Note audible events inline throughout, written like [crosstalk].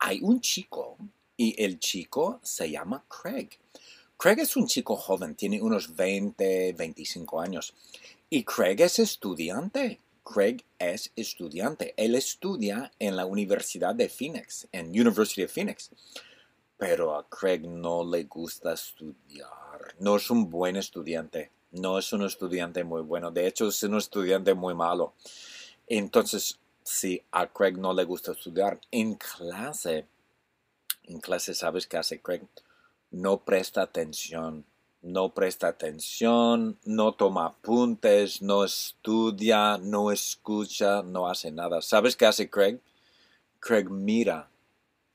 hay un chico y el chico se llama Craig. Craig es un chico joven, tiene unos 20, 25 años. Y Craig es estudiante. Craig es estudiante. Él estudia en la Universidad de Phoenix, en University of Phoenix. Pero a Craig no le gusta estudiar. No es un buen estudiante. No es un estudiante muy bueno. De hecho, es un estudiante muy malo. Entonces, si a Craig no le gusta estudiar en clase, en clase, ¿sabes qué hace Craig? No presta atención no presta atención, no toma apuntes, no estudia, no escucha, no hace nada. ¿Sabes qué hace Craig? Craig mira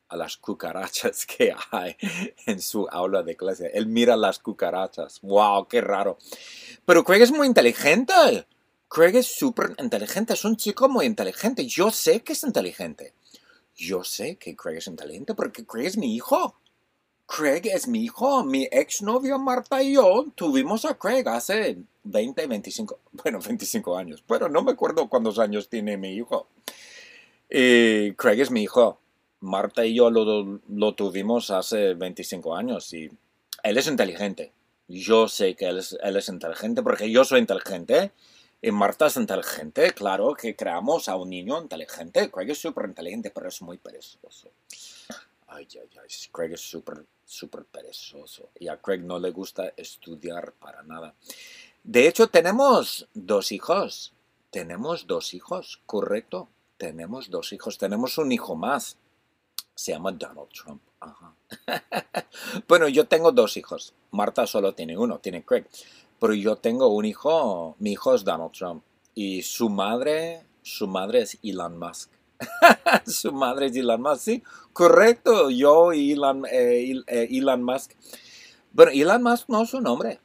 a las cucarachas [laughs] que hay en su aula de clase. Él mira las cucarachas. ¡Wow! ¡Qué raro! Pero Craig es muy inteligente. Craig es súper inteligente. Es un chico muy inteligente. Yo sé que es inteligente. Yo sé que Craig es inteligente porque Craig es mi hijo. Craig es mi hijo. Mi exnovia Marta y yo tuvimos a Craig hace 20, 25, [laughs] bueno, 25 años. Pero no me acuerdo cuántos años tiene mi hijo. Craig es mi hijo. Marta y yo lo, tuvimos hace 25 años y él es inteligente. Yo sé que él es, él es inteligente porque yo soy inteligente. Y Marta es inteligente, claro que creamos a un niño inteligente. Craig es súper inteligente, pero es muy perezoso. Ay, ay, ay, Craig es súper, súper perezoso. Y a Craig no le gusta estudiar para nada. De hecho, tenemos dos hijos. Tenemos dos hijos, correcto. Tenemos dos hijos. Tenemos un hijo más. Se llama Donald Trump. [laughs] bueno, yo tengo dos hijos. Marta solo tiene uno, tiene Craig. Pero yo tengo un hijo, mi hijo es Donald Trump. Y su madre, su madre es Elon Musk. [laughs] Su madre es Elon Musk, sí, correcto. Yo y Elon, eh, eh, Elon Musk. Bueno, Elon Musk no es un hombre.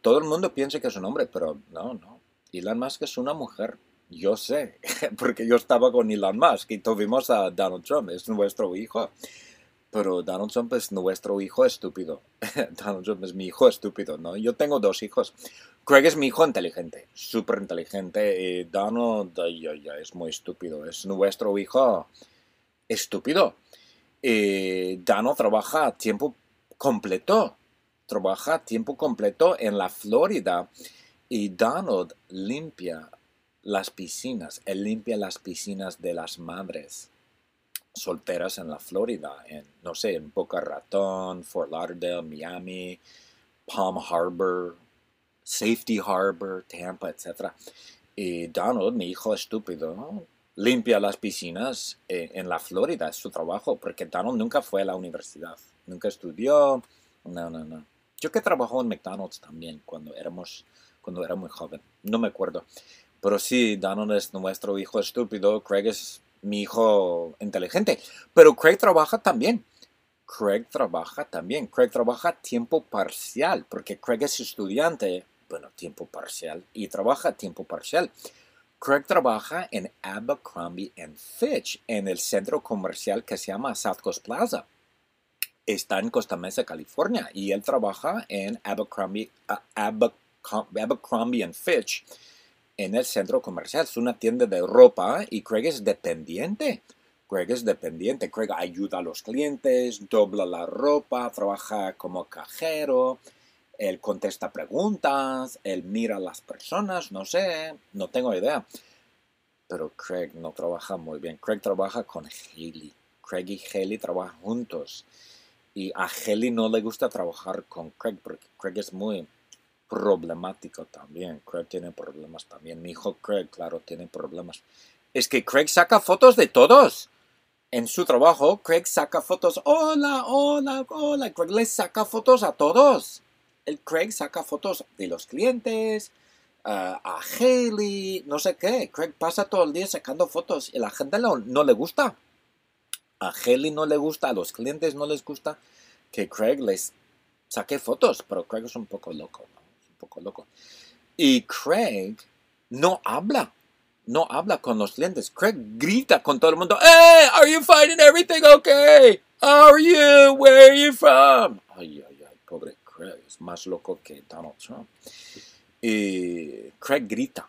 Todo el mundo piensa que es un hombre, pero no, no. Elon Musk es una mujer. Yo sé, [laughs] porque yo estaba con Elon Musk y tuvimos a Donald Trump, es nuestro hijo. Pero Donald Trump es nuestro hijo estúpido. [laughs] Donald Trump es mi hijo estúpido, ¿no? Yo tengo dos hijos. Craig es mi hijo inteligente, súper inteligente. Y Donald ya, es muy estúpido. Es nuestro hijo estúpido. Y Donald trabaja tiempo completo. Trabaja tiempo completo en la Florida. Y Donald limpia las piscinas. Él limpia las piscinas de las madres solteras en la Florida, en, no sé, en Boca Raton, Fort Lauderdale, Miami, Palm Harbor, Safety Harbor, Tampa, etc. Y Donald, mi hijo estúpido, limpia las piscinas eh, en la Florida, es su trabajo, porque Donald nunca fue a la universidad, nunca estudió, no, no, no. Yo que trabajó en McDonald's también cuando éramos, cuando era muy joven, no me acuerdo. Pero sí, Donald es nuestro hijo estúpido, Craig es mi hijo inteligente. Pero Craig trabaja también. Craig trabaja también. Craig trabaja tiempo parcial, porque Craig es estudiante, bueno, tiempo parcial, y trabaja tiempo parcial. Craig trabaja en Abercrombie Fitch, en el centro comercial que se llama South Coast Plaza. Está en Costa Mesa, California, y él trabaja en Abercrombie, Abercrombie Fitch en el centro comercial. Es una tienda de ropa y Craig es dependiente. Craig es dependiente. Craig ayuda a los clientes, dobla la ropa, trabaja como cajero. Él contesta preguntas, él mira a las personas, no sé, no tengo idea. Pero Craig no trabaja muy bien. Craig trabaja con Haley. Craig y Haley trabajan juntos. Y a Haley no le gusta trabajar con Craig porque Craig es muy problemático también. Craig tiene problemas también. Mi hijo Craig, claro, tiene problemas. Es que Craig saca fotos de todos. En su trabajo, Craig saca fotos. Hola, hola, hola. Craig les saca fotos a todos. El Craig saca fotos de los clientes, a Haley, no sé qué. Craig pasa todo el día sacando fotos y la gente no, no le gusta. A Haley no le gusta, a los clientes no les gusta que Craig les saque fotos, pero Craig es un poco loco poco loco. Y Craig no habla, no habla con los clientes. Craig grita con todo el mundo, Hey, are you finding everything okay? How are you? Where are you from? Ay, ay, ay, pobre Craig, es más loco que Donald Trump. Y Craig grita,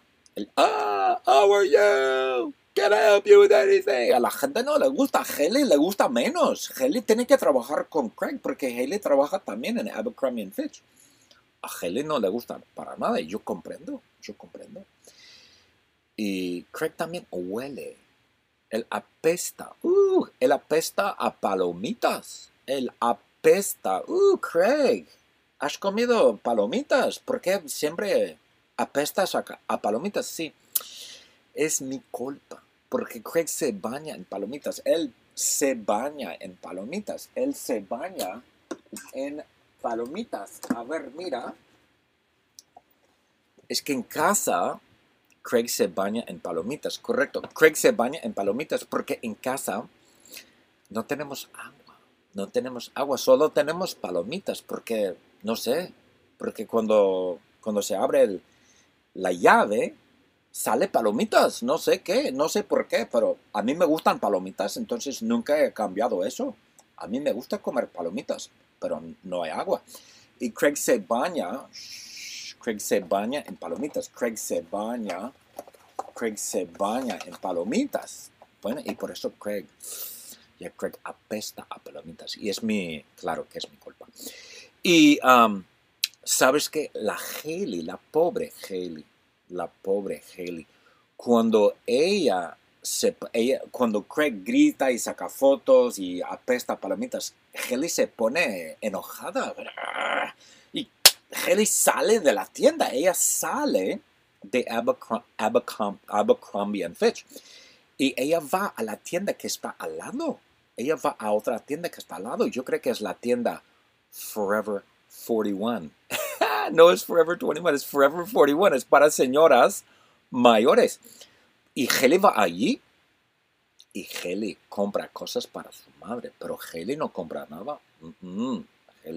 ah, how are you? can I help you with anything? A la gente no le gusta, a Haley le gusta menos. Haley tiene que trabajar con Craig porque Haley trabaja también en Abercrombie Fitch. A Haley no le gusta para nada y yo comprendo, yo comprendo. Y Craig también huele. Él apesta. Uh, él apesta a palomitas. Él apesta. Uh, Craig. ¿Has comido palomitas? ¿Por qué siempre apestas a, a palomitas? Sí. Es mi culpa. Porque Craig se baña en palomitas. Él se baña en palomitas. Él se baña en palomitas. A ver, mira. Es que en casa Craig se baña en palomitas, correcto. Craig se baña en palomitas porque en casa no tenemos agua. No tenemos agua, solo tenemos palomitas porque, no sé, porque cuando, cuando se abre la llave, sale palomitas, no sé qué, no sé por qué, pero a mí me gustan palomitas, entonces nunca he cambiado eso. A mí me gusta comer palomitas, pero no hay agua. Y Craig se baña, Craig se baña en palomitas, Craig se baña, Craig se baña en palomitas. Bueno, y por eso Craig, ya Craig apesta a palomitas. Y es mi, claro que es mi culpa. Y um, sabes que la Haley, la pobre Haley, la pobre Haley, cuando ella se, ella, cuando Craig grita y saca fotos y apesta palomitas, Haley se pone enojada. Y Haley sale de la tienda, ella sale de Abercrombie, and Fitch. Y ella va a la tienda que está al lado. Ella va a otra tienda que está al lado. Yo creo que es la tienda Forever 41. [laughs] no es Forever 21, es Forever 41. Es para señoras mayores. Y Heli va allí y Heli compra cosas para su madre. Pero Heli no compra nada. Mm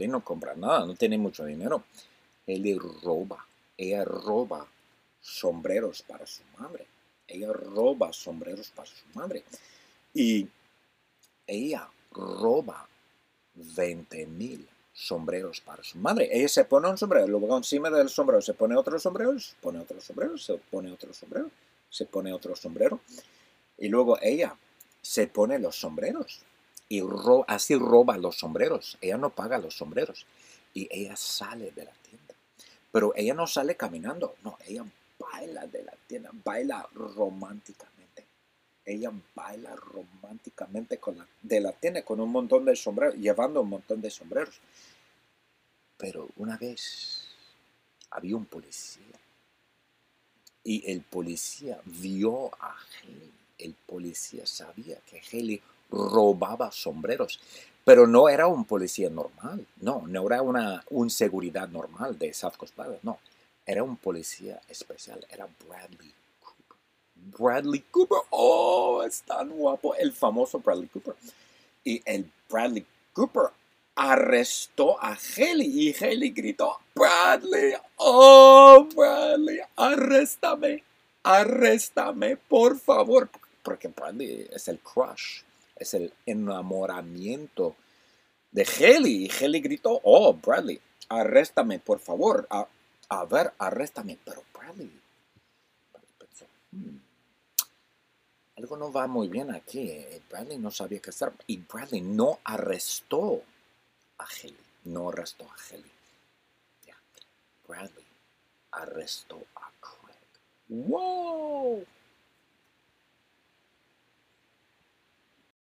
no compra nada. No tiene mucho dinero. Heli roba. Ella roba sombreros para su madre. Ella roba sombreros para su madre. Y ella roba 20 mil sombreros para su madre. Ella se pone un sombrero, luego encima del sombrero, se pone otro sombrero, se pone otro sombrero, se pone otro sombrero. Y luego ella se pone los sombreros y así roba los sombreros. Ella no paga los sombreros y ella sale de la tienda. Pero ella no sale caminando, no, ella baila de la tienda, baila románticamente. Ella baila románticamente con la, de la tienda con un montón de sombreros, llevando un montón de sombreros. Pero una vez había un policía y el policía vio a Haley. El policía sabía que Haley robaba sombreros, pero no era un policía normal, no, no era una un seguridad normal de South Coast Plaza, no era un policía especial, era Bradley Cooper. Bradley Cooper, oh, es tan guapo, el famoso Bradley Cooper. Y el Bradley Cooper arrestó a Haley y Haley gritó, Bradley, oh, Bradley, arréstame, arréstame, por favor. Porque Bradley es el crush, es el enamoramiento de Haley. Y Haley gritó, oh, Bradley, arréstame, por favor, a ver, arréstame. Pero Bradley, hmm, algo no va muy bien aquí. Eh, Bradley no sabía qué hacer. Y Bradley no arrestó No arrestó a Haley. Bradley arrestó a Craig. ¡Wow!